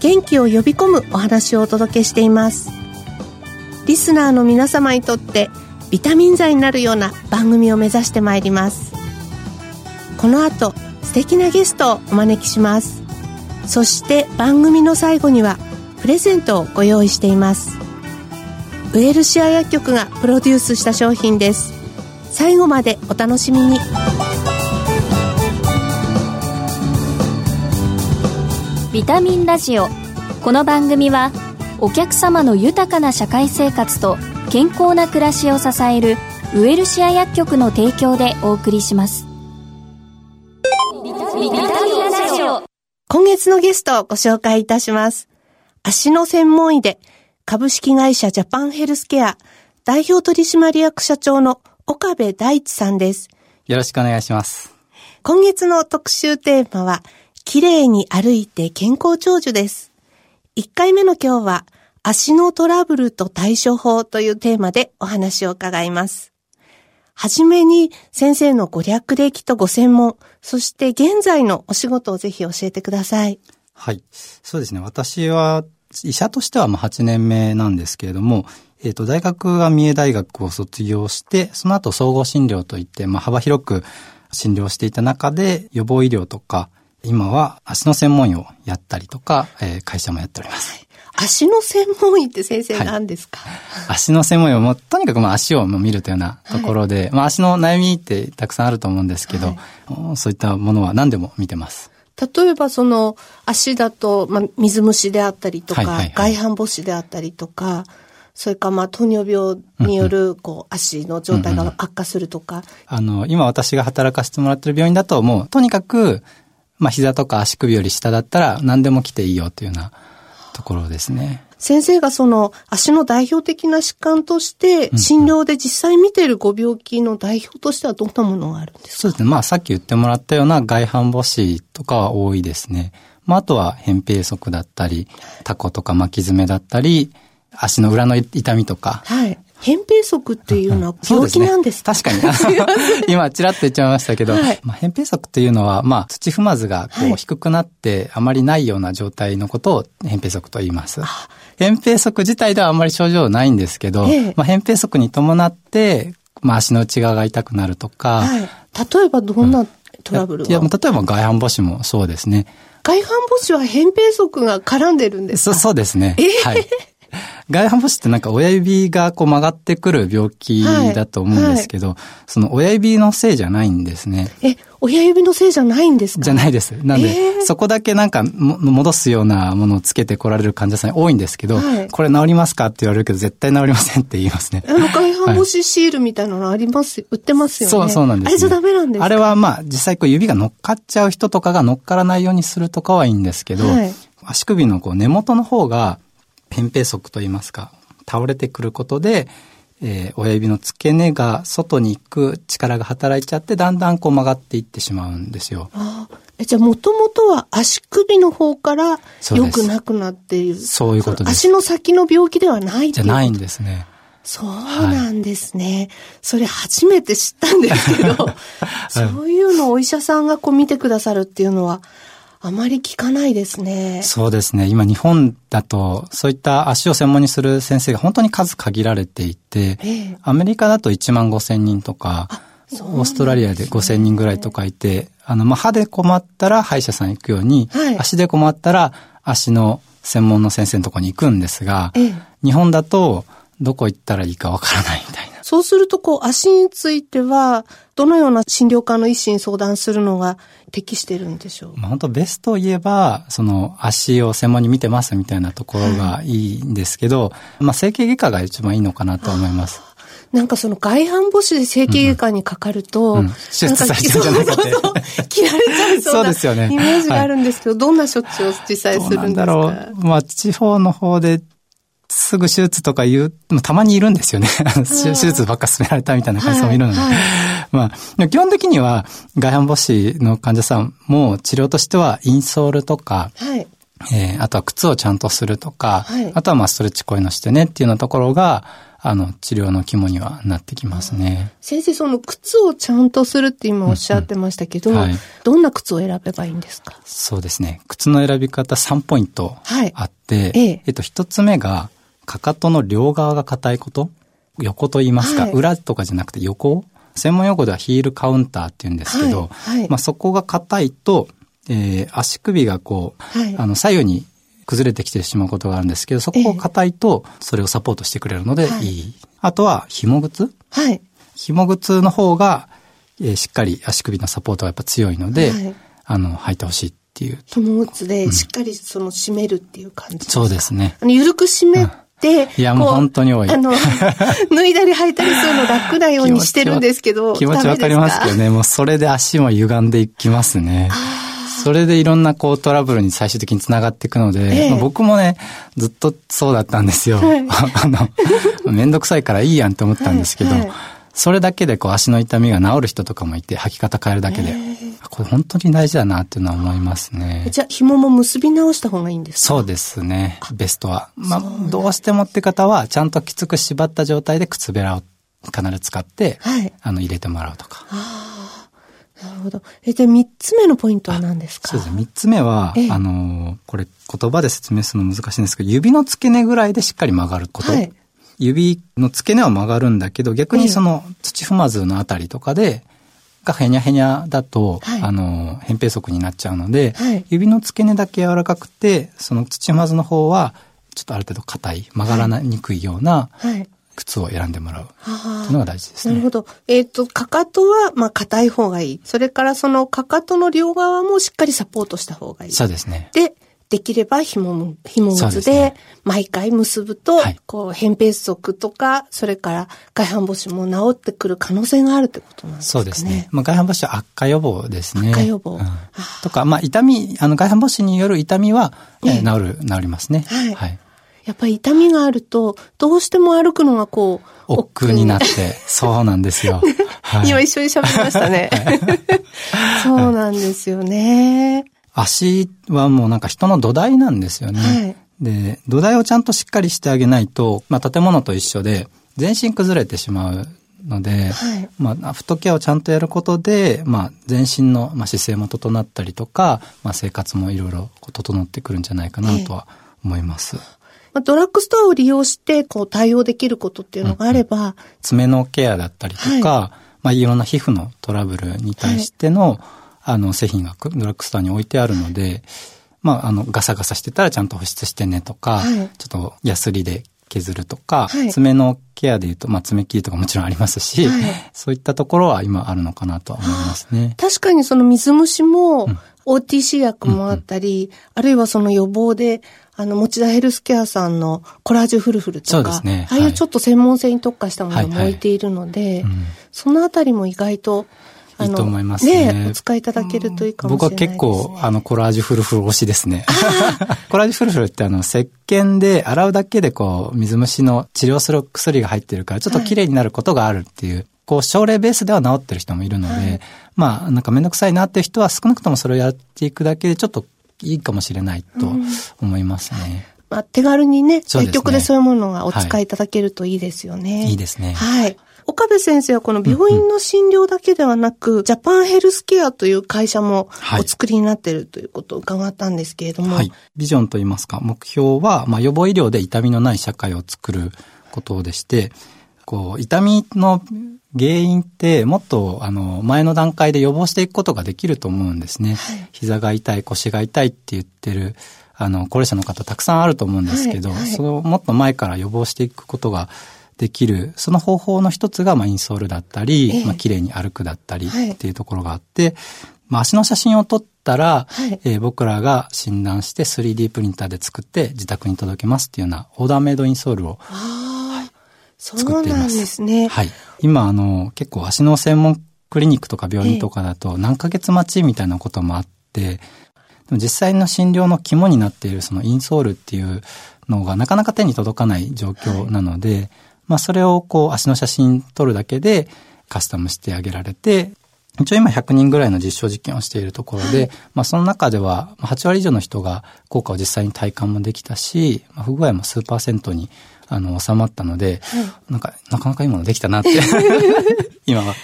元気を呼び込むお話をお届けしています。リスナーの皆様にとってビタミン剤になるような番組を目指してまいります。この後素敵なゲストをお招きします。そして番組の最後にはプレゼントをご用意しています。ウェルシア薬局がプロデュースした商品です。最後までお楽しみに。ビタミンラジオこの番組はお客様の豊かな社会生活と健康な暮らしを支えるウエルシア薬局の提供でお送りします。今月のゲストをご紹介いたします。足の専門医で株式会社ジャパンヘルスケア代表取締役社長の岡部大地さんです。よろしくお願いします。今月の特集テーマは綺麗に歩いて健康長寿です。1回目の今日は、足のトラブルと対処法というテーマでお話を伺います。はじめに先生のご略歴とご専門、そして現在のお仕事をぜひ教えてください。はい。そうですね。私は医者としてはまあ8年目なんですけれども、えっ、ー、と、大学は三重大学を卒業して、その後総合診療といって、まあ幅広く診療していた中で予防医療とか、今は足の専門医をやったりとか、えー、会社もやっております。足の専門医って先生何ですか、はい、足の専門医をもとにかくまあ足を見るというようなところで、はい、まあ足の悩みってたくさんあると思うんですけど、はい、そういったものは何でも見てます。例えばその足だと、まあ、水虫であったりとか、はいはいはい、外反母趾であったりとか、それからまあ糖尿病によるこう足の状態が悪化するとか。あの、今私が働かせてもらってる病院だともうとにかくまあ膝とか足首より下だったら何でも来ていいよというようなところですね。先生がその足の代表的な疾患として診療で実際見ているご病気の代表としてはどんなものがあるんですか？そうですね。まあさっき言ってもらったような外反母趾とかは多いですね。まああとは扁平足だったり、タコとか巻き爪だったり、足の裏の痛みとか、はい、扁平足っていうのは病気なんですか、うん、確かに。今、ちらっと言っちゃいましたけど、はい、まあ、扁平足っていうのは、まあ、土踏まずがこう低くなってあまりないような状態のことを扁平足と言います。扁平足自体ではあんまり症状ないんですけど、ええ、まあ、扁平足に伴って、まあ、足の内側が痛くなるとか。はい、例えばどんなトラブルが、いや、例えば外反母趾もそうですね。外反母趾は扁平足が絡んでるんですか？そそうですね。えー、はい。外反母趾ってなんか親指がこう曲がってくる病気だと思うんですけど、はい。はい、その親指のせいじゃないんですね。え、親指のせいじゃないんですか？じゃないです。なんで、えー、そこだけなんか戻すようなものをつけてこられる患者さん多いんですけど、はい、これ治りますかって言われるけど、絶対治りませんって言いますね。あの、外反 母趾シールみたいなのあります、売ってますよね。そう、そうなんです、ね、あれじゃダメなんですかあれはまあ、実際こう指が乗っかっちゃう人とかが乗っからないようにするとかはいいんですけど、足首のこう根元の方が、扁平足といいますか、倒れてくることで、えー、親指の付け根が外に行く力が働いちゃって、だんだんこう曲がっていってしまうんですよ。あえじゃあ、もともとは足首の方から良くなくなっている。そういうことです。足の先の病気ではないじゃないんですね。そうなんですね。はい、それ初めて知ったんですけど、そういうのをお医者さんがこう見てくださるっていうのは、あまり聞かないですね。そうですね。今日本だと、そういった足を専門にする先生が本当に数限られていて、ええ、アメリカだと1万5千人とか、オーストラリアで5千人ぐらいとかいて、あの、まあ、歯で困ったら歯医者さん行くように、はい、足で困ったら足の専門の先生のとこに行くんですが、え、日本だとどこ行ったらいいかわからないみたいな。そうすると、こう、足については、どのような診療科の医師に相談するのが適してるんでしょう？まあ、本当ベストを言えば、その足を専門に見てますみたいなところがいいんですけど、はい、まあ、整形外科が一番いいのかなと思います。なんかその外反母趾で整形外科にかかると、うんうん、手術されちゃうんじゃないかって。切られちゃういそうですよね。イメージがあるんですけど、はい、どんな処置を実際するんですか？なんだろう。まあ、地方の方ですぐ手術とか言う、たまにいるんですよね。手術ばっか進められたみたいな感じもいるので。はいはい、まあ、基本的には外反母趾の患者さんも治療としてはインソールとか、はい、えー、あとは靴をちゃんとするとか、はい、あとはまあストレッチこういうのしてねっていうようなところが、あの、治療の肝にはなってきますね。先生、その靴をちゃんとするって今おっしゃってましたけど、うんうん。はい、どんな靴を選べばいいんですか？そうですね。靴の選び方3ポイントあって、はい、ええ。えっと、一つ目が、かかとの両側が硬いこと？横と言いますか、はい、裏とかじゃなくて横？専門用語ではヒールカウンターって言うんですけど、はいはい、まあそこが硬いと、えー、足首がこう、はい、あの左右に崩れてきてしまうことがあるんですけど、そこが硬いと、それをサポートしてくれるのでい。い。あとは、紐靴？はい。紐靴の方が、えー、しっかり足首のサポートがやっぱ強いので、はい、あの、履いてほしいっていう。紐靴でしっかりその締めるっていう感じですか、うん、そうですね。あの、緩く締め、いや、もう本当に多い。あの、脱いだり履いたりするの楽なようにしてるんですけど。気持ちわか？りますけどね、もうそれで足も歪んでいきますね。それでいろんなこうトラブルに最終的につながっていくので、ええ、まあ、僕もね、ずっとそうだったんですよ。はい、あの、めんどくさいからいいやんって思ったんですけど、はいはい、それだけでこう足の痛みが治る人とかもいて、履き方変えるだけで。これ本当に大事だなっていうのは思いますね。じゃあ、紐も結び直した方がいいんですか？そうですね。ベストは。まあ、どうしてもって方は、ちゃんときつく縛った状態で靴べらを必ず使って、はい、あの、入れてもらうとか。なるほど。え、で、三つ目のポイントは何ですか？そうですね。三つ目は、あの、これ言葉で説明するの難しいんですけど、指の付け根ぐらいでしっかり曲がること。はい、指の付け根は曲がるんだけど、逆にその土踏まずのあたりとかで、がへにゃへにゃだと、はい、あの、扁平足になっちゃうので、はい、指の付け根だけ柔らかくて、その土踏まずの方は、ちょっとある程度硬い、曲がらにくいような、靴を選んでもらうっていうのが大事ですね。なるほど。えっ、ー、と、かかとは、まあ、硬い方がいい。それからそのかかとの両側もしっかりサポートした方がいい。そうですね。で、できれば紐、紐靴で毎回結ぶと、ね、こう、扁平足とか、それから外反母趾も治ってくる可能性があるってことなんですね。そうですね。まあ、外反母趾は悪化予防ですね。悪化予防。うん、とか、まあ、痛み、あの、外反母趾による痛みは、えー、治る、治りますね。はい。はいやっぱり痛みがあると、どうしても歩くのがこう、億劫になって、そうなんですよ。はい、今一緒に喋りましたね。そうなんですよね。足はもうなんか人の土台なんですよね。はい、で、土台をちゃんとしっかりしてあげないと、まあ建物と一緒で、全身崩れてしまうので、はい、まあ、フットケアをちゃんとやることで、まあ、全身の、まあ、姿勢も整ったりとか、まあ、生活もいろいろ整ってくるんじゃないかなとは思います。えードラッグストアを利用して、こう、対応できることっていうのがあれば。うんうん、爪のケアだったりとか、はい、まあ、いろんな皮膚のトラブルに対しての、はい、あの、製品がドラッグストアに置いてあるので、まあ、あの、ガサガサしてたらちゃんと保湿してねとか、はい、ちょっとヤスリで削るとか、はい、爪のケアで言うと、まあ、爪切りとかもちろんありますし、はい、そういったところは今あるのかなとは思いますね。確かにその水虫も、OTC 薬もあったり、うんうん、あるいはその予防で、あの、持田ヘルスケアさんのコラージュフルフルとか、そうですね。ああいうちょっと専門性に特化したものも置いているので、はいはいうん、そのあたりも意外と、いいと思いますね。ねお使いいただけるといいかもしれないです、ね、僕は結構、あの、コラージュフルフル推しですね。コラージュフルフルってあの、石鹸で洗うだけでこう、水虫の治療する薬が入ってるから、ちょっと綺麗になることがあるっていう、はい、こう、症例ベースでは治ってる人もいるので、はい、まあ、なんかめんどくさいなっていう人は少なくともそれをやっていくだけでちょっといいかもしれないと思いますね。うんまあ、手軽にね、薬局でそういうものがお使いいただけるといいですよね。はい、いいですね。はい。岡部先生はこの病院の診療だけではなく、うんうん、ジャパンヘルスケアという会社もお作りになっているということを伺ったんですけれども。はい。ビジョンといいますか、目標は、まあ、予防医療で痛みのない社会を作ることでして、こう、痛みの原因ってもっとあの前の段階で予防していくことができると思うんですね。はい、膝が痛い、腰が痛いって言ってるあの、高齢者の方たくさんあると思うんですけど、はいはい、そのもっと前から予防していくことができる、その方法の一つが、まあ、インソールだったり、えー、まあ、綺麗に歩くだったりっていうところがあって、まあ、足の写真を撮ったら、はい、えー、僕らが診断して 3D プリンターで作って自宅に届けますっていうようなオーダーメイドインソールを、はい、作っています。そうなんですね。はい。今、あの、結構足の専門クリニックとか病院とかだと何ヶ月待ちみたいなこともあって、でも実際の診療の肝になっているそのインソールっていうのがなかなか手に届かない状況なので、はい、まあそれをこう足の写真撮るだけでカスタムしてあげられて、一応今100人ぐらいの実証実験をしているところで、はい、まあその中では8割以上の人が効果を実際に体感もできたし、まあ、不具合も数パーセントにあの収まったので、はい、なんかなかなかいいものできたなって 今は。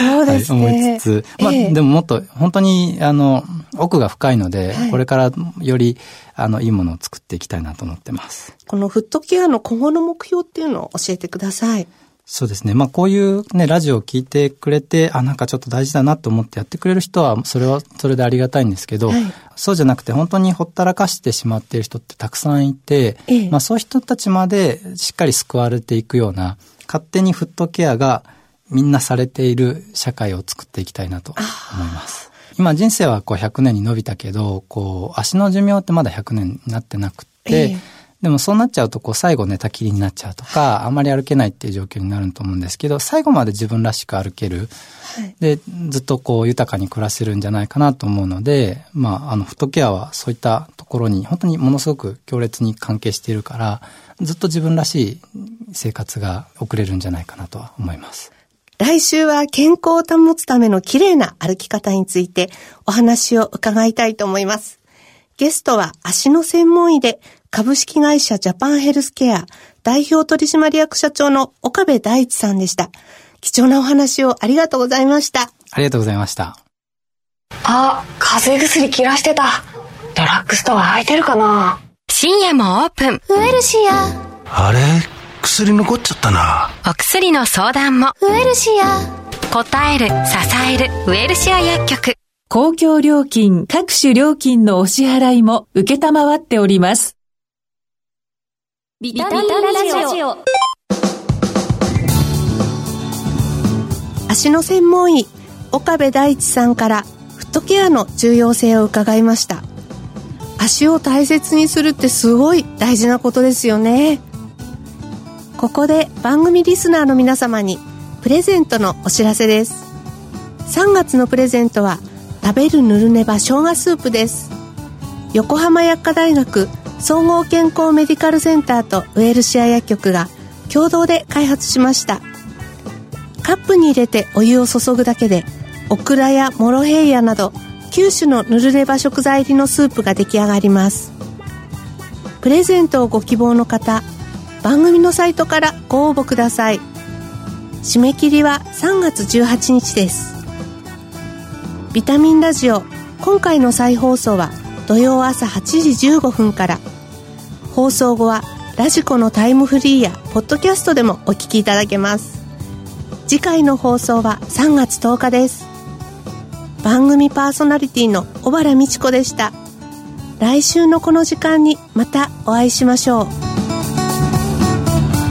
そうですね。はい、思いつつ、まあ、えー、でももっと本当にあの奥が深いので、これからよりあのいいものを作っていきたいなと思ってます。このフットケアの今後の目標っていうのを教えてください。そうですね。まあこういうね、ラジオを聞いてくれて、あ、なんかちょっと大事だなと思ってやってくれる人は、それはそれでありがたいんですけど、はい、そうじゃなくて本当にほったらかしてしまっている人ってたくさんいて、ええ、まあそういう人たちまでしっかり救われていくような、勝手にフットケアがみんなされている社会を作っていきたいなと思います。今人生はこう100年に伸びたけど、こう足の寿命ってまだ100年になってなくて、えでもそうなっちゃうと、こう、最後寝たきりになっちゃうとか、あんまり歩けないっていう状況になると思うんですけど、最後まで自分らしく歩ける。はい、で、ずっとこう、豊かに暮らせるんじゃないかなと思うので、まあ、あの、フットケアはそういったところに、本当にものすごく強烈に関係しているから、ずっと自分らしい生活が送れるんじゃないかなとは思います。来週は健康を保つための綺麗な歩き方についてお話を伺いたいと思います。ゲストは足の専門医で株式会社ジャパンヘルスケア代表取締役社長の岡部大一さんでした。貴重なお話をありがとうございました。ありがとうございました。あ、風邪薬切らしてた。ドラッグストア空いてるかな？深夜もオープン。ウエルシア。あれ？薬残っちゃったな。お薬の相談も。ウエルシア。答える、支える、ウエルシア薬局。公共料金、各種料金のお支払いも受けたまわっております。ビタミンラジオ。足の専門医、岡部大地さんからフットケアの重要性を伺いました。足を大切にするってすごい大事なことですよね。ここで番組リスナーの皆様にプレゼントのお知らせです。3月のプレゼントは食べるぬるねば生姜スープです。横浜薬科大学総合健康メディカルセンターとウェルシア薬局が共同で開発しました。カップに入れてお湯を注ぐだけでオクラやモロヘイヤなど9種のぬるねば食材入りのスープが出来上がります。プレゼントをご希望の方番組のサイトからご応募ください。締め切りは3月18日です。ビタミンラジオ今回の再放送は土曜朝8時15分から。放送後はラジコのタイムフリーやポッドキャストでもお聞きいただけます。次回の放送は3月10日です。番組パーソナリティの小原美智子でした。来週のこの時間にまたお会いしましょう。